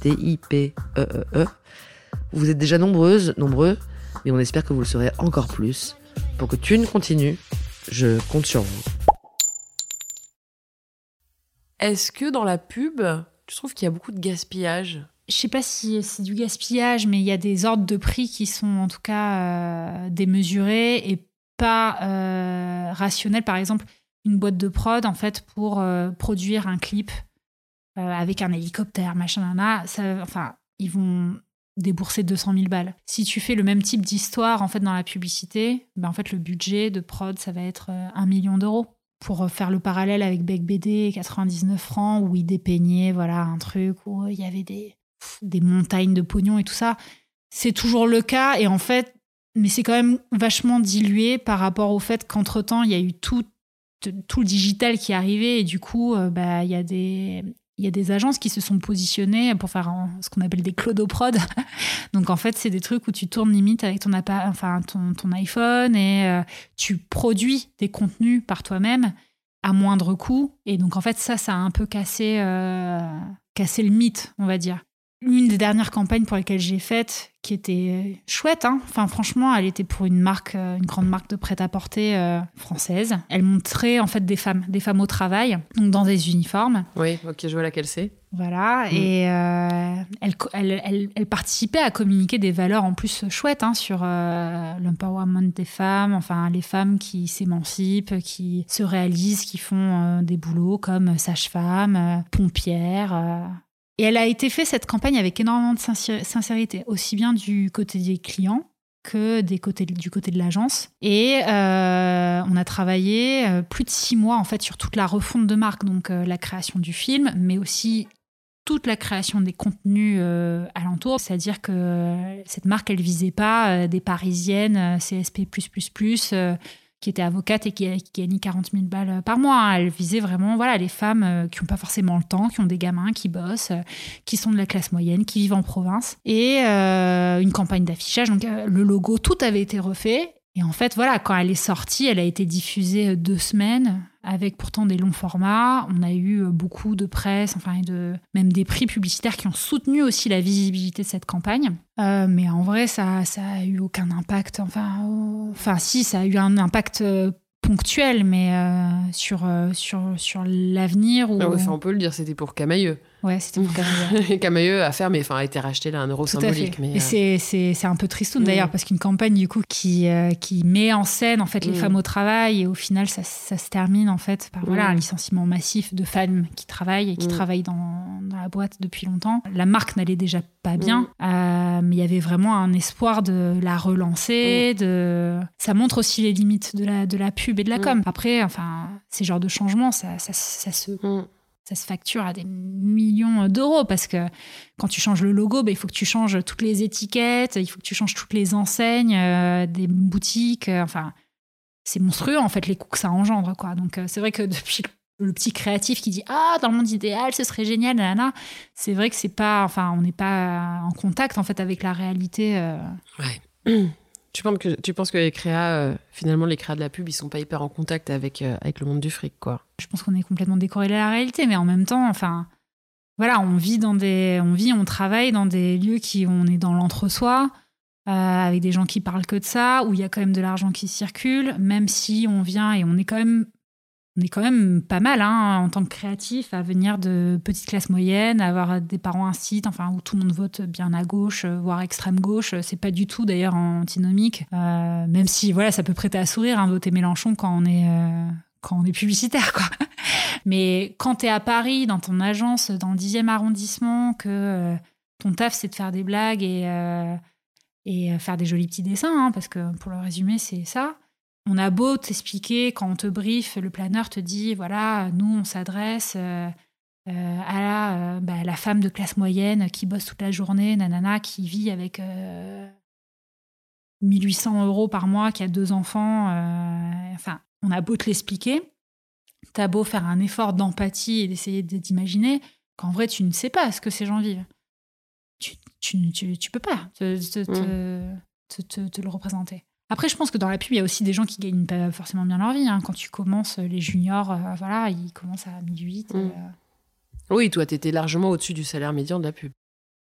T-I-P-E-E-E. Vous êtes déjà nombreuses, nombreux, mais on espère que vous le serez encore plus. Pour que Thune continue, je compte sur vous. Est-ce que dans la pub, tu trouves qu'il y a beaucoup de gaspillage? Je sais pas si c'est du gaspillage, mais il y a des ordres de prix qui sont en tout cas euh, démesurés et pas euh, rationnels. Par exemple, une boîte de prod, en fait, pour euh, produire un clip euh, avec un hélicoptère, machin, ça, enfin, ils vont débourser 200 000 balles. Si tu fais le même type d'histoire en fait dans la publicité, ben en fait le budget de prod ça va être euh, un million d'euros. Pour euh, faire le parallèle avec Bec BD 99 francs où ils dépeignaient voilà un truc où il y avait des des montagnes de pognon et tout ça, c'est toujours le cas et en fait mais c'est quand même vachement dilué par rapport au fait qu'entre temps il y a eu tout tout le digital qui est arrivé et du coup bah il y a des il y a des agences qui se sont positionnées pour faire ce qu'on appelle des clodoprod. Donc en fait, c'est des trucs où tu tournes limite avec ton, enfin, ton iPhone et euh, tu produis des contenus par toi-même à moindre coût. Et donc en fait, ça, ça a un peu cassé, euh, cassé le mythe, on va dire. Une des dernières campagnes pour lesquelles j'ai faites, qui était chouette, hein. enfin franchement, elle était pour une marque, euh, une grande marque de prêt-à-porter euh, française. Elle montrait en fait des femmes, des femmes au travail, donc dans des uniformes. Oui, ok, je vois laquelle c'est. Voilà, Mm. et euh, elle, elle, elle- elle participait à communiquer des valeurs en plus chouettes hein, sur euh, l'empowerment des femmes, enfin les femmes qui s'émancipent, qui se réalisent, qui font euh, des boulots comme sage-femme, euh, pompière. Et elle a été fait cette campagne avec énormément de sincé- sincérité, aussi bien du côté des clients que des côtés, du côté de l'agence. Et euh, on a travaillé euh, plus de six mois en fait sur toute la refonte de marque, donc euh, la création du film, mais aussi toute la création des contenus alentours. C'est-à-dire que cette marque, elle visait pas des parisiennes CSP++, qui étaient avocates et qui, gagnent 40 000 balles euh, par mois. hein. Elle visait vraiment voilà, les femmes euh, qui n'ont pas forcément le temps, qui ont des gamins, qui bossent, euh, qui sont de la classe moyenne, qui vivent en province. Et une campagne d'affichage. Donc le logo, tout avait été refait. Et en fait, voilà, quand elle est sortie, elle a été diffusée deux semaines avec pourtant des longs formats. On a eu euh, beaucoup de presse, enfin, de, même des prix publicitaires qui ont soutenu aussi la visibilité de cette campagne. Euh, mais en vrai, ça, ça eu aucun impact. Enfin, euh, enfin, si, ça a eu un impact ponctuel, mais sur, sur, sur l'avenir. Ou... Ah enfin, on peut le dire, c'était pour Camailleux. Ouais, c'était pour Camailleux. Camailleux a fermé, enfin a été racheté là, un euro Tout symbolique. Mais, euh, c'est- un peu tristoun d'ailleurs, Mm. parce qu'une campagne du coup qui, euh, qui met en scène en fait les Mm. femmes au travail et au final ça, ça se termine en fait par voilà, Mm. un licenciement massif de femmes qui travaillent et qui travaillent dans, dans la boîte depuis longtemps. La marque n'allait déjà pas bien, euh, mais il y avait vraiment un espoir de la relancer. De... Ça montre aussi les limites de la, de la pub et de la com. Après, enfin, ces genres de changements, ça, ça, ça se. Ça se facture à des millions d'euros parce que quand tu changes le logo, ben, il faut que tu changes toutes les étiquettes, il faut que tu changes toutes les enseignes euh, des boutiques. euh, enfin, c'est monstrueux en fait les coûts que ça engendre. Quoi. Donc euh, c'est vrai que depuis le, le petit créatif qui dit ah dans le monde idéal ce serait génial, nanana, c'est vrai que c'est pas, enfin on n'est pas en contact en fait avec la réalité. euh. Ouais. Tu penses que les créas, euh, finalement les créas de la pub, ils sont pas hyper en contact avec euh, avec le monde du fric, quoi? je pense qu'on est complètement décorrélé à la réalité, mais en même temps, enfin, voilà, on vit dans des, on vit, on travaille dans des lieux qui, on est dans l'entre-soi. avec des gens qui parlent que de ça, où il y a quand même de l'argent qui circule, même si on vient et on est quand même on est quand même pas mal hein, en tant que créatif à venir de petites classes moyennes, à avoir des parents un site, enfin où tout le monde vote bien à gauche, euh, voire extrême gauche. C'est pas du tout d'ailleurs antinomique, euh, même si voilà, ça peut prêter à sourire hein, voter Mélenchon quand on est euh, quand on est publicitaire. Mais quand tu es à Paris dans ton agence dans le 10e arrondissement, que ton taf c'est de faire des blagues et et faire des jolis petits dessins, hein, parce que pour le résumer c'est ça on a beau t'expliquer, quand on te brief, le planeur te dit, voilà, nous, on s'adresse euh, euh, à euh, bah, la, femme de classe moyenne qui bosse toute la journée, nanana, qui vit avec 1800 euros par mois, qui a deux enfants. enfin, on a beau te l'expliquer, t'as beau faire un effort d'empathie et d'essayer d'imaginer qu'en vrai, tu ne sais pas ce que ces gens vivent. Tu, tu, peux pas te, te le représenter. Après, je pense que dans la pub, il y a aussi des gens qui gagnent pas forcément bien leur vie. Hein. Quand tu commences, euh, les juniors, euh, voilà, ils commencent à 1008. Mm. Euh. Oui, toi, tu étais largement au-dessus du salaire médian de la pub.